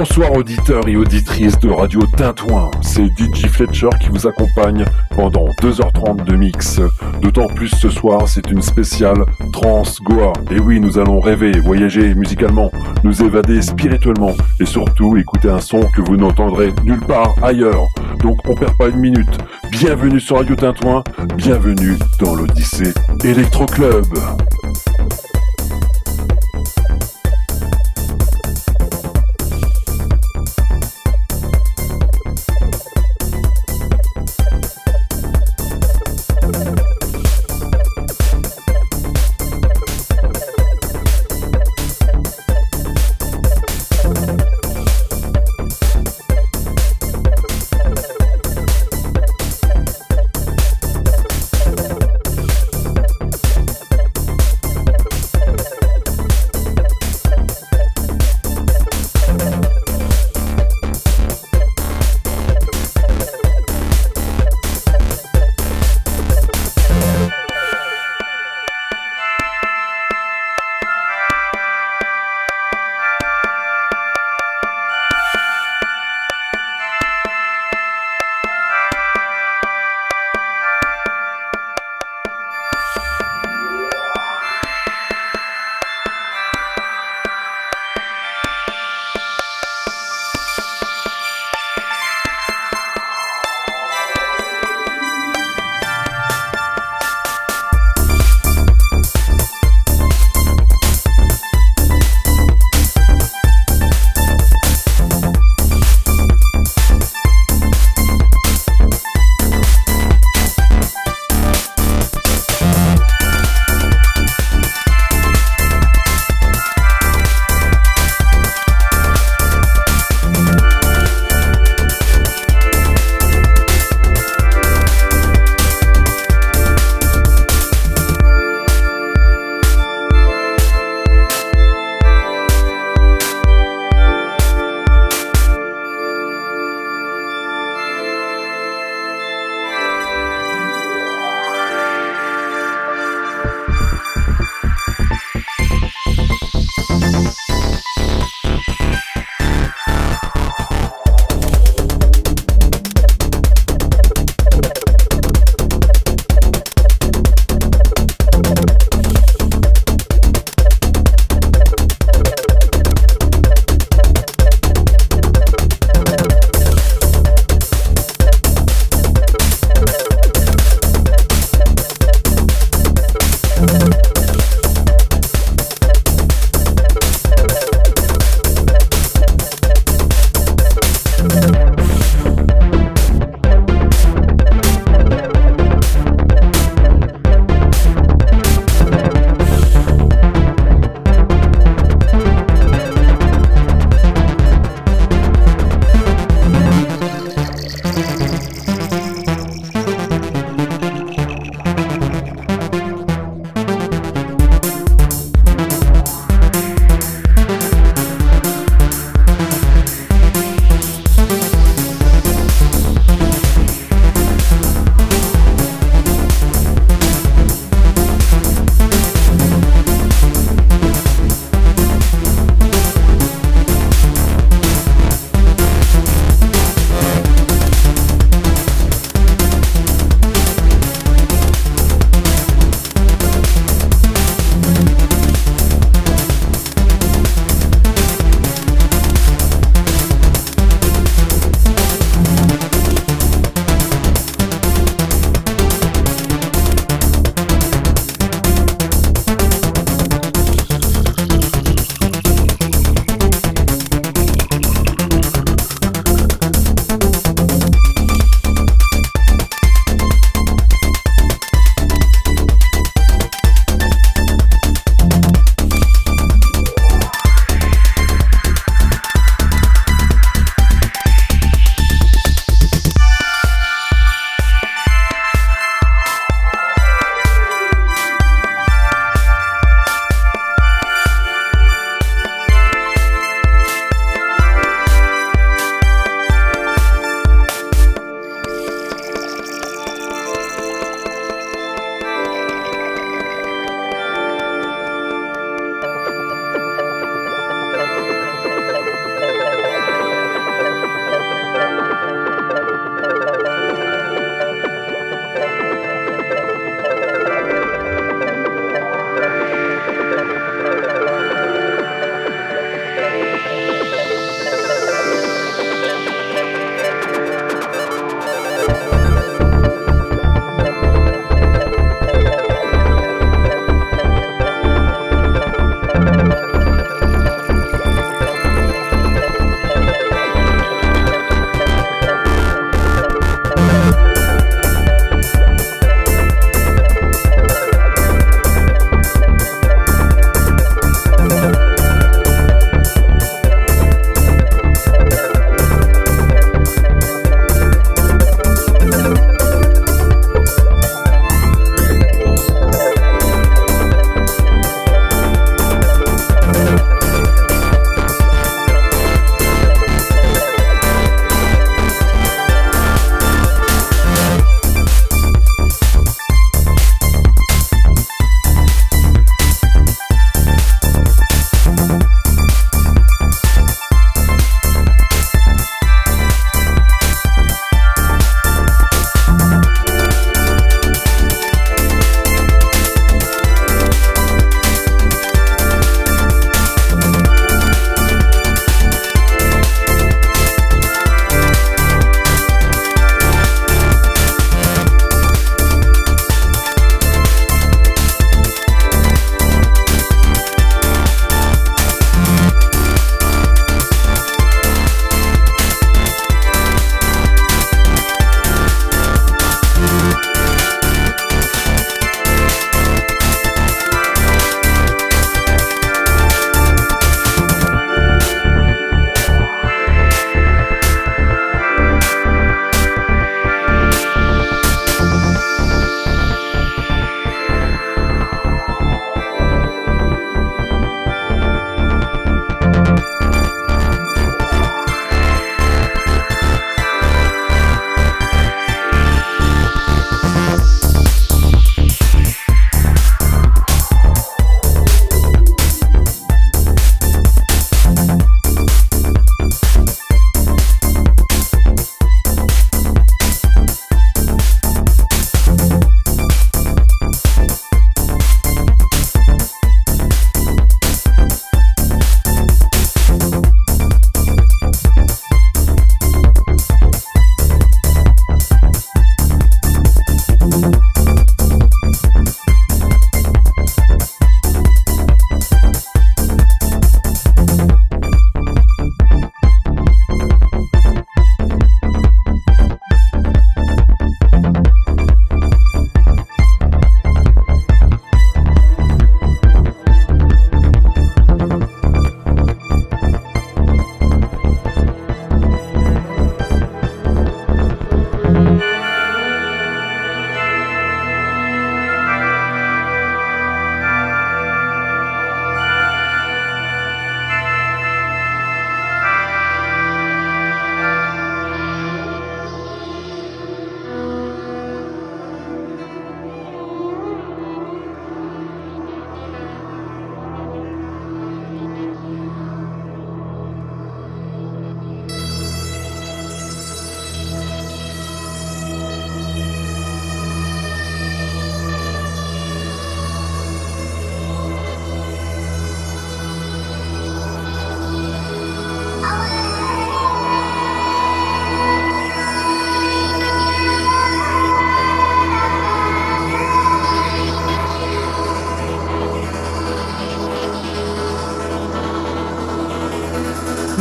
Bonsoir auditeurs et auditrices de Radio Tintouin, c'est DJ Fletcher qui vous accompagne pendant 2h30 de mix. D'autant plus ce soir, c'est une spéciale Trans Goa. Et oui, nous allons rêver, voyager musicalement, nous évader spirituellement et surtout écouter un son que vous n'entendrez nulle part ailleurs. Donc on perd pas une minute. Bienvenue sur Radio Tintouin, bienvenue dans l'Odyssée Electro Club.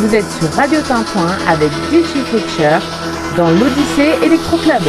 Vous êtes sur Radio Tintouin avec DJ Fletcher dans l'Odyssée Electro Club.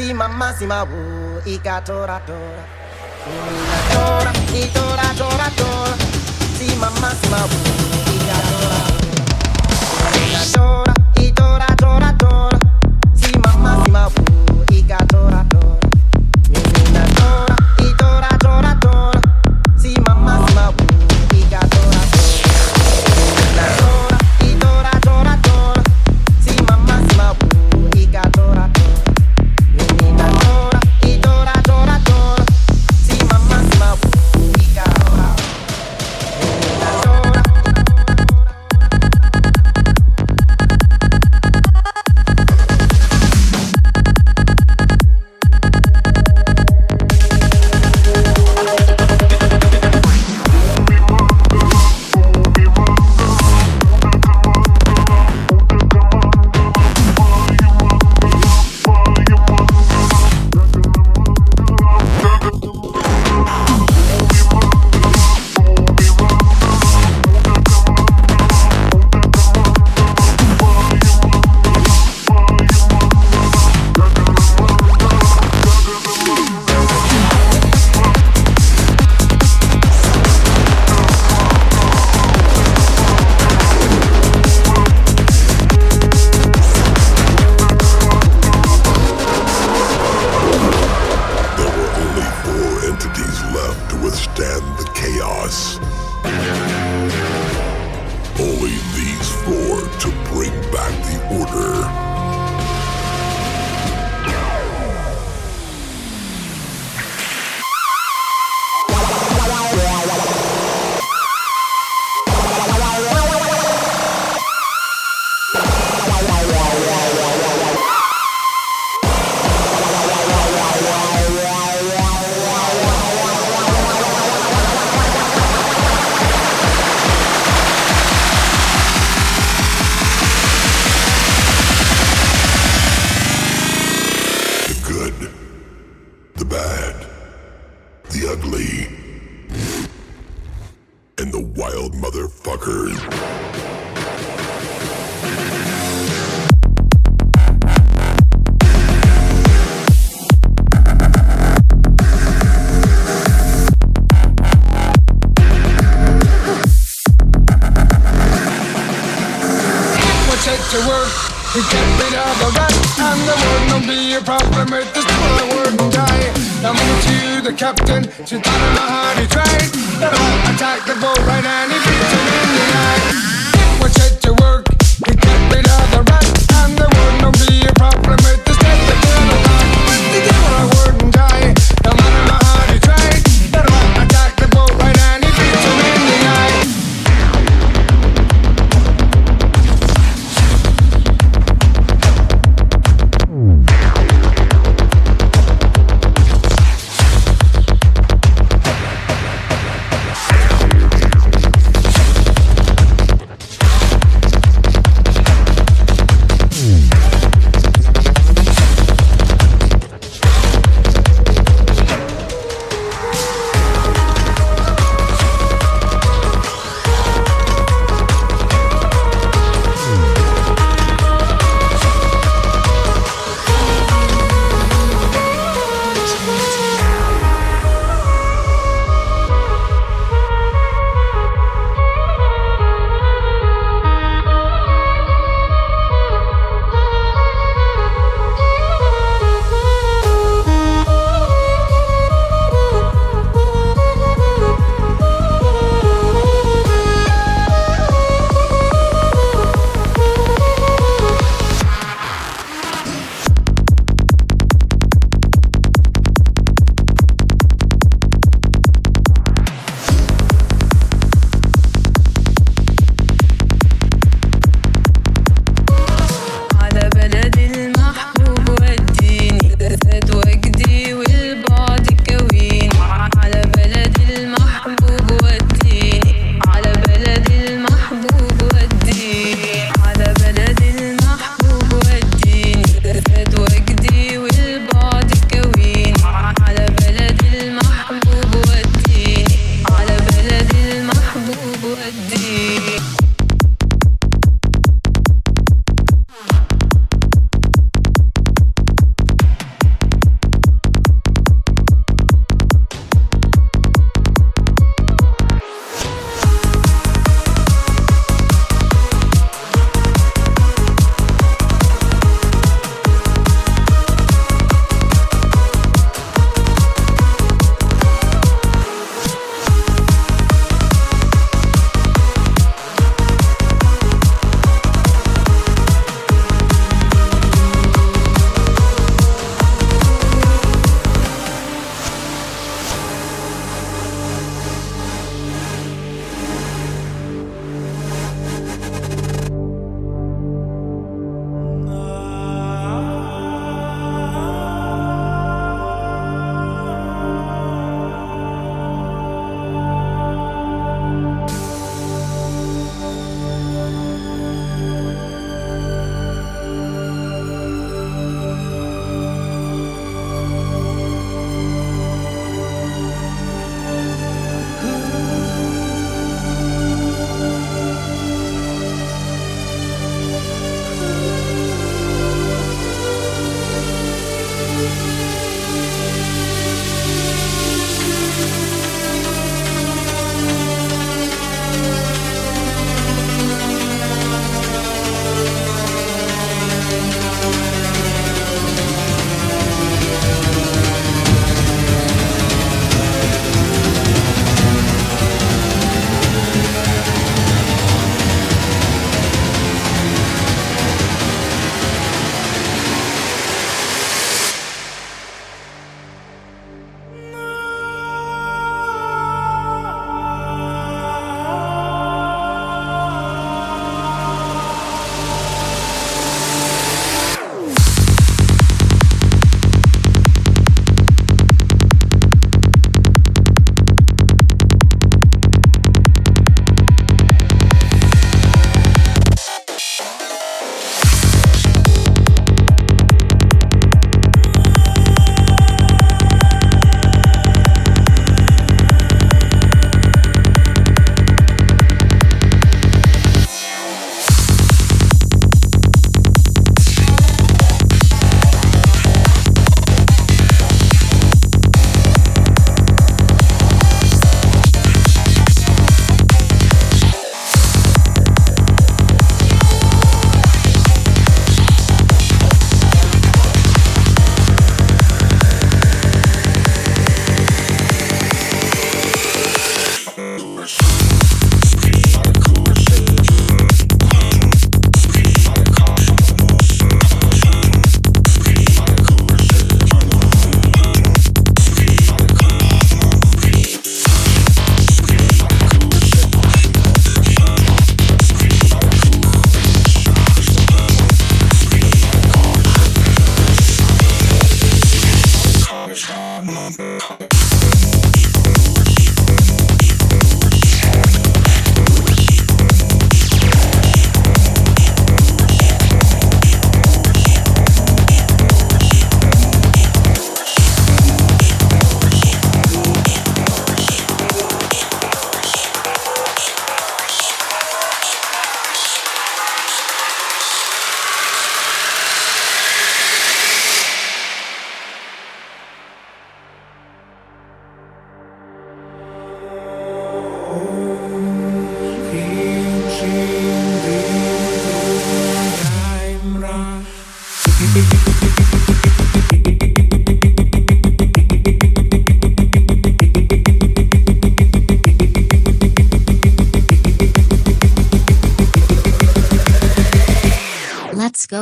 massima massima uh, ika tora tora. Ina tora tora tora tora. Sima massima uh, ika tora tora. Tora.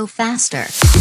Faster.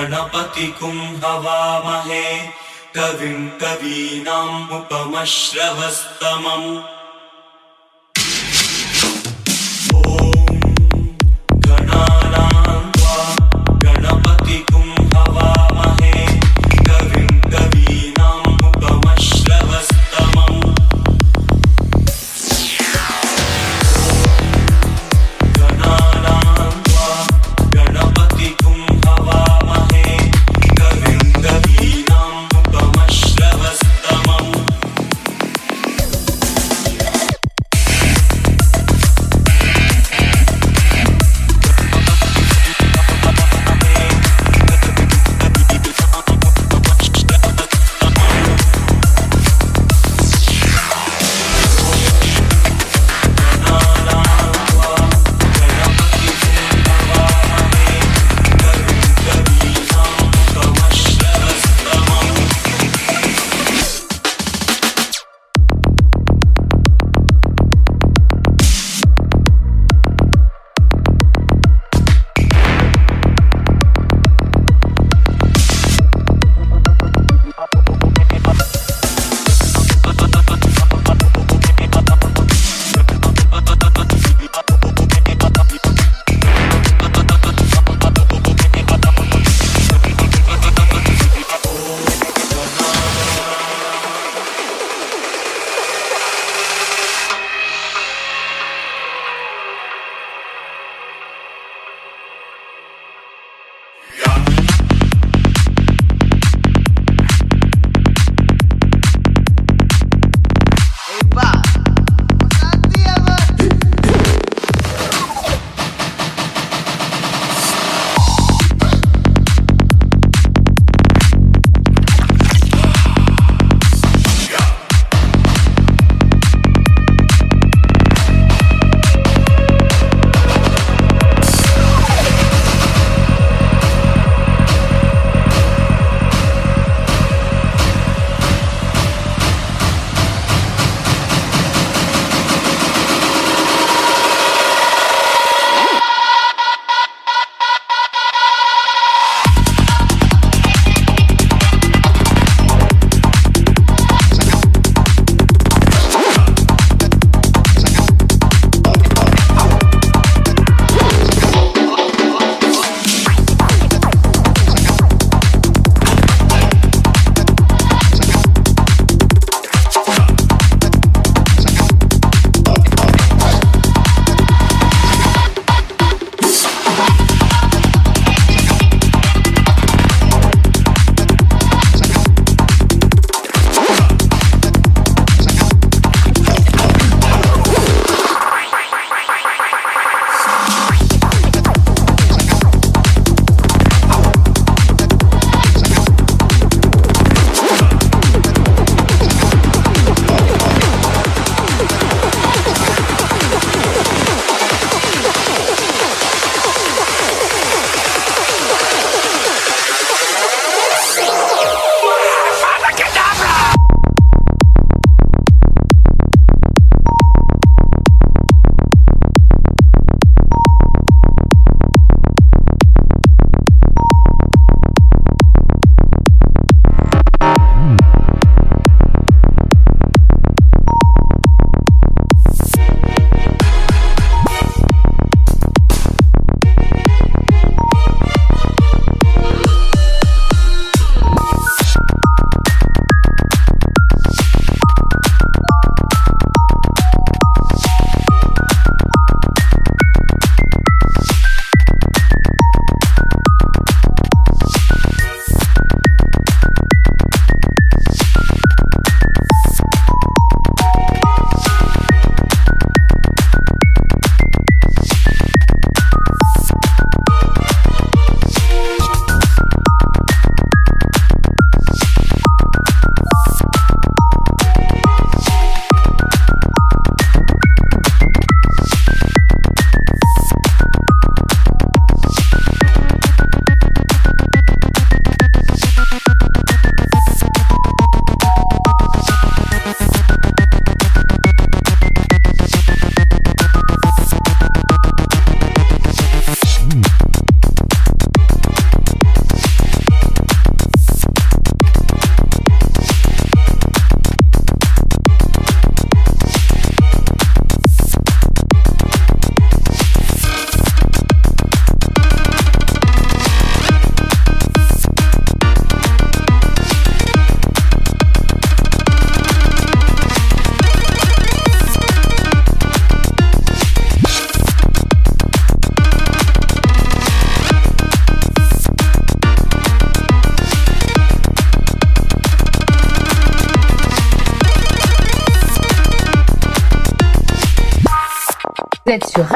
गणपतिकुम् हवामहे कविम् कवीनाम् उपमश्रवस्तमम्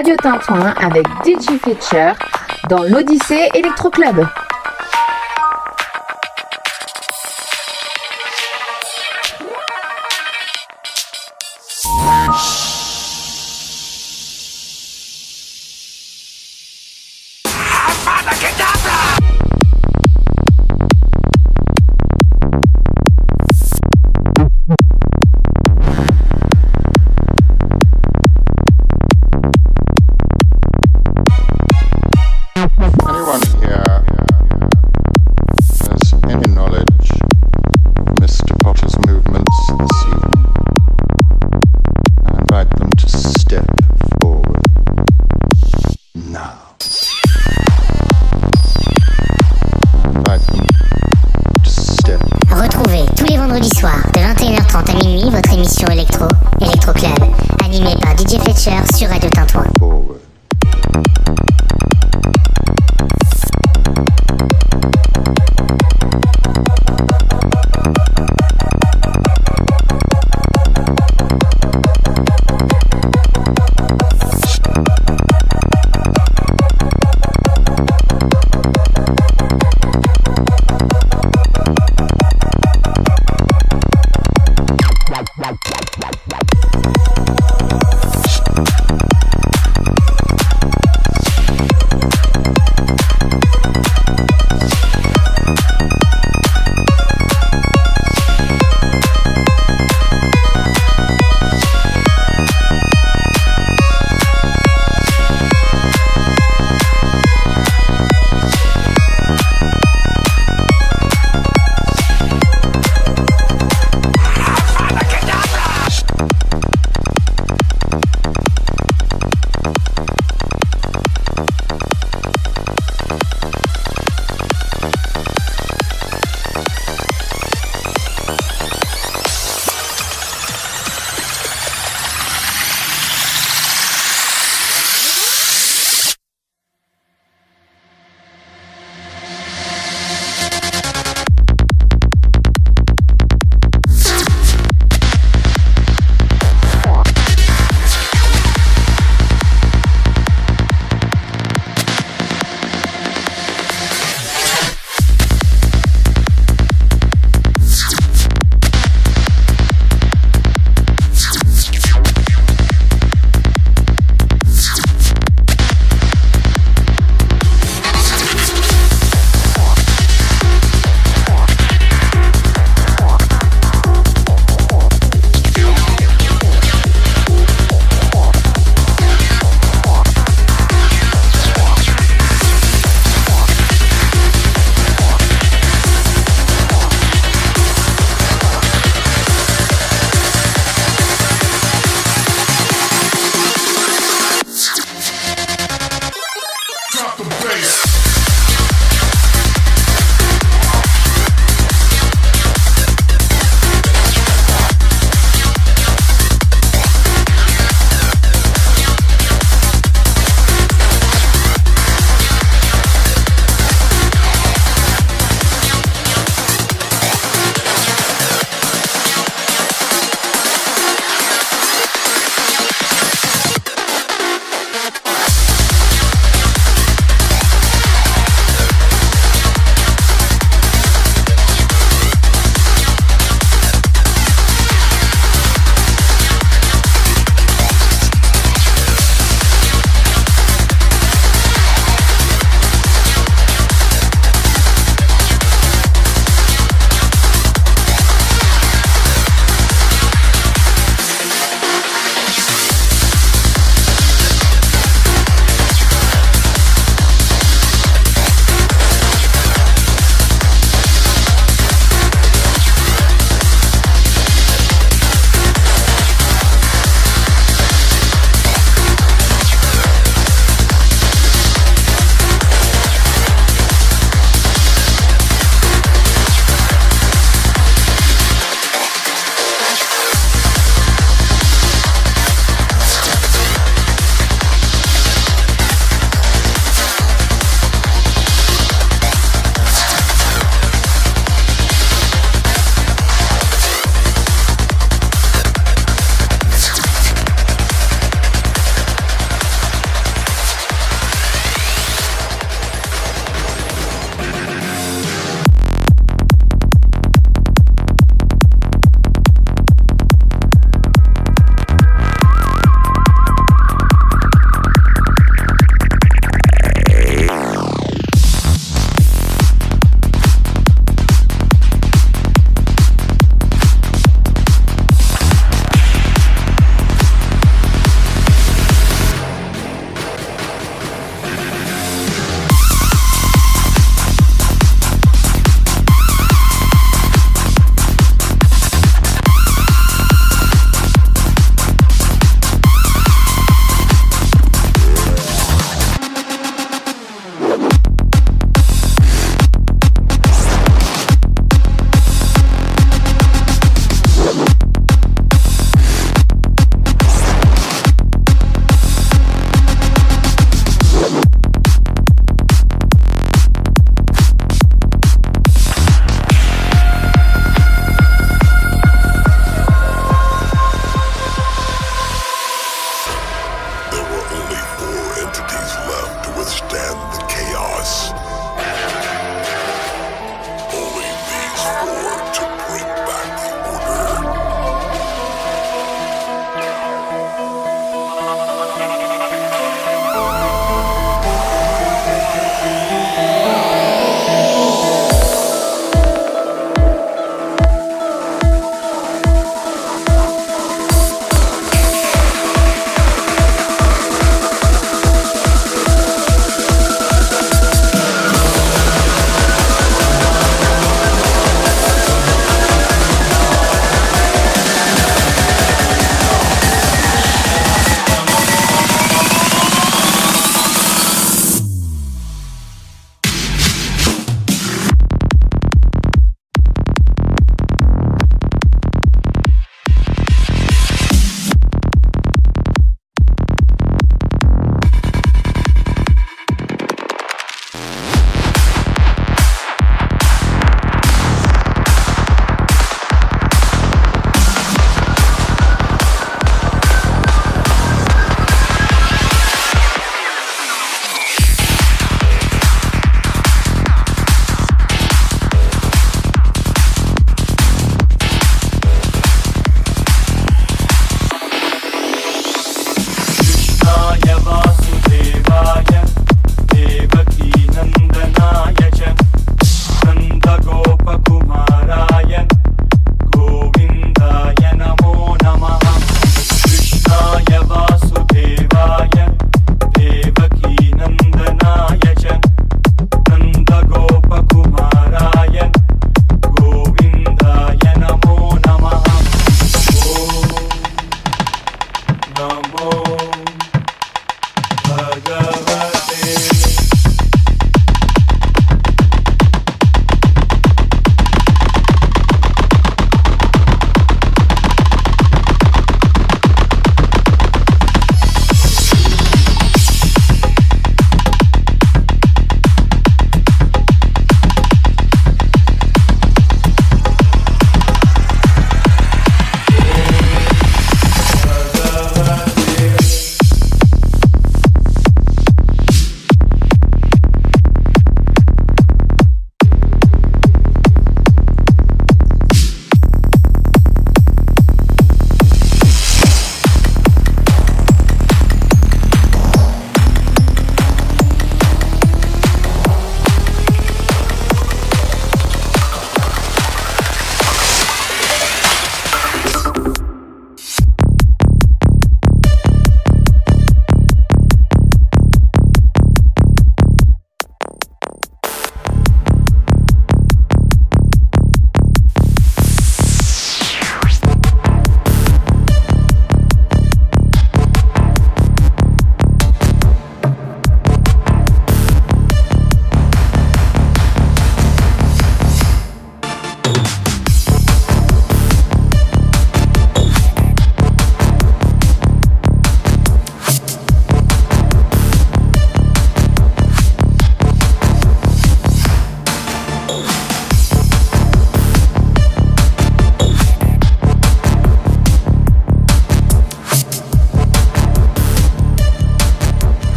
Radio Tintouin avec DJ Fletcher dans l'Odyssée Electro Club.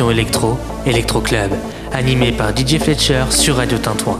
Électro, Electro Club, animée par DJ Fletcher sur Radio Tintouin.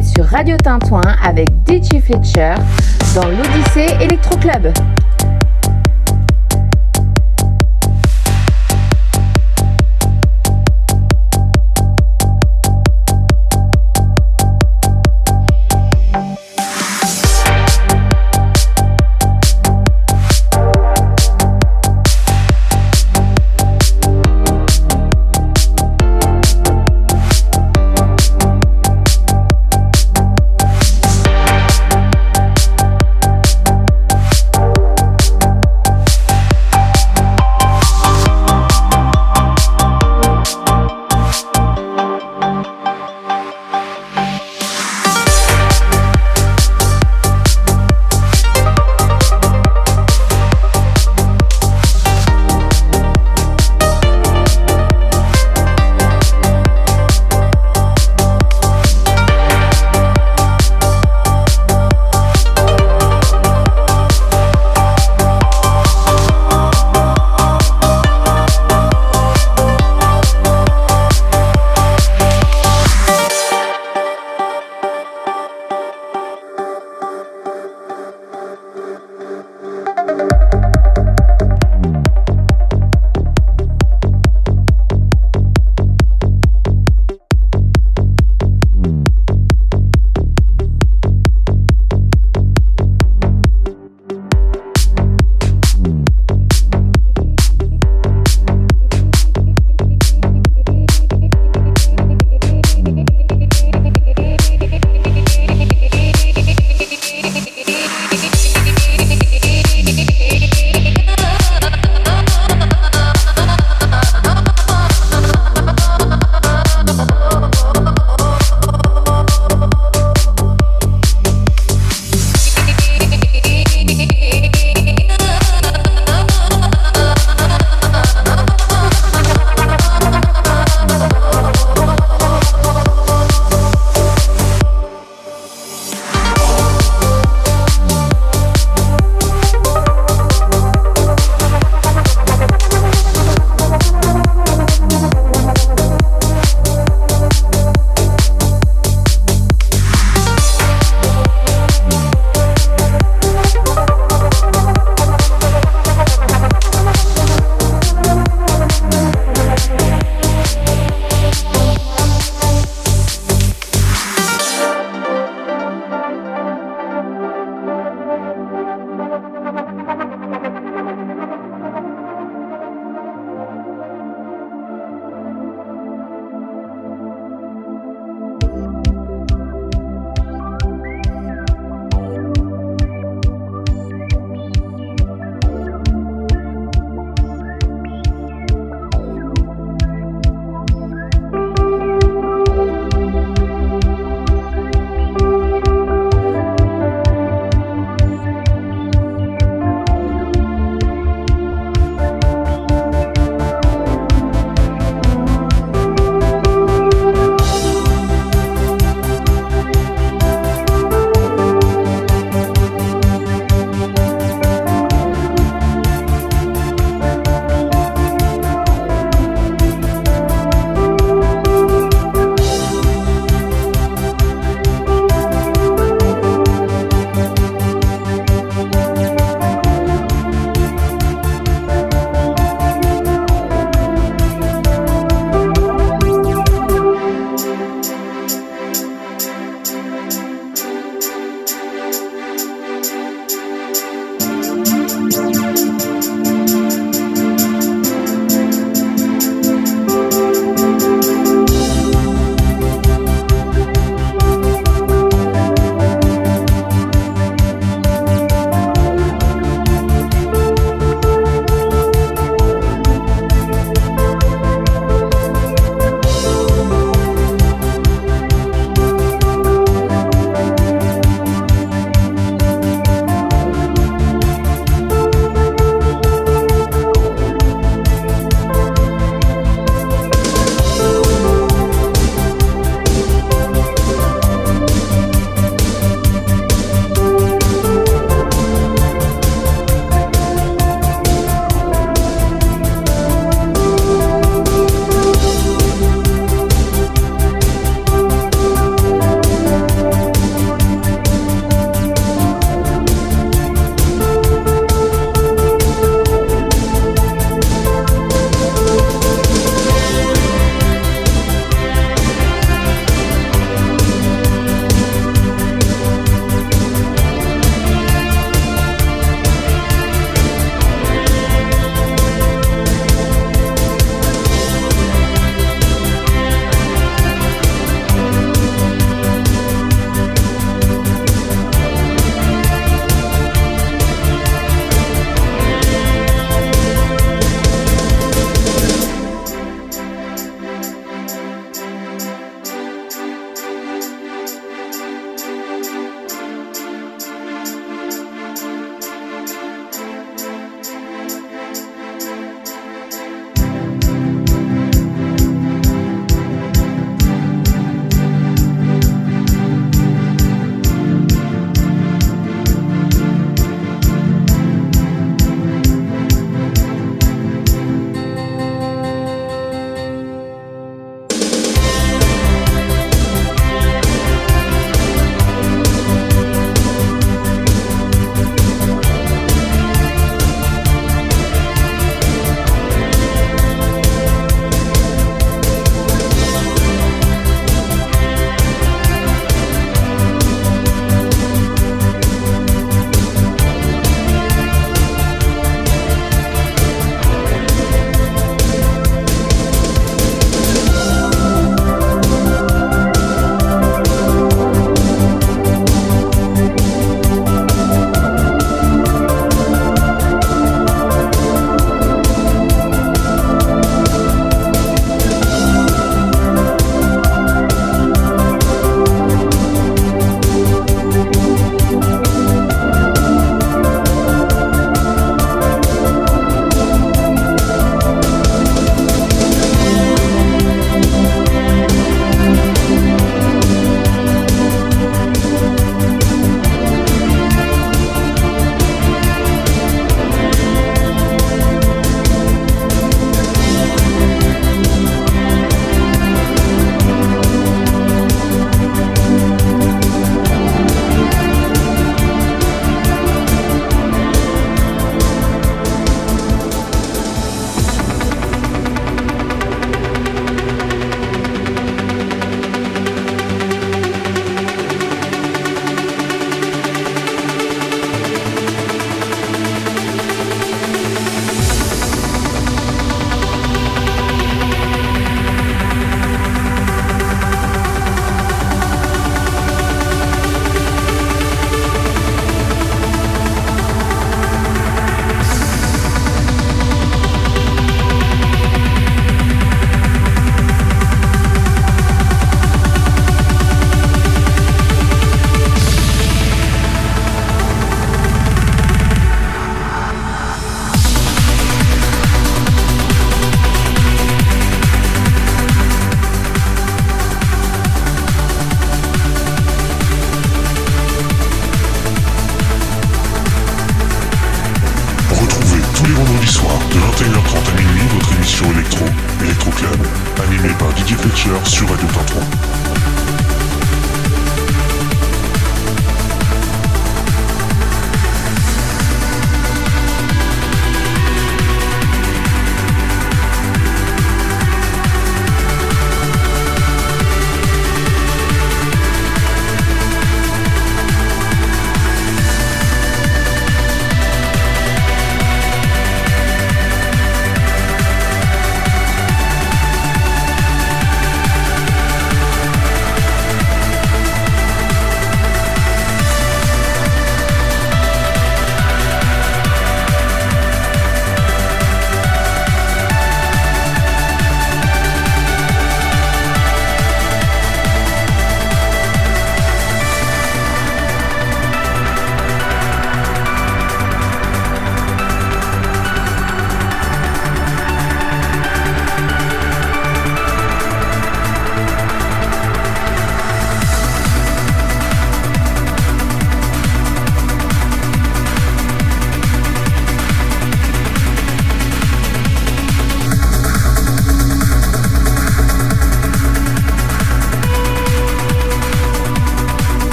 Sur Radio Tintouin avec DJ Fletcher dans l'Odyssée Electro Club.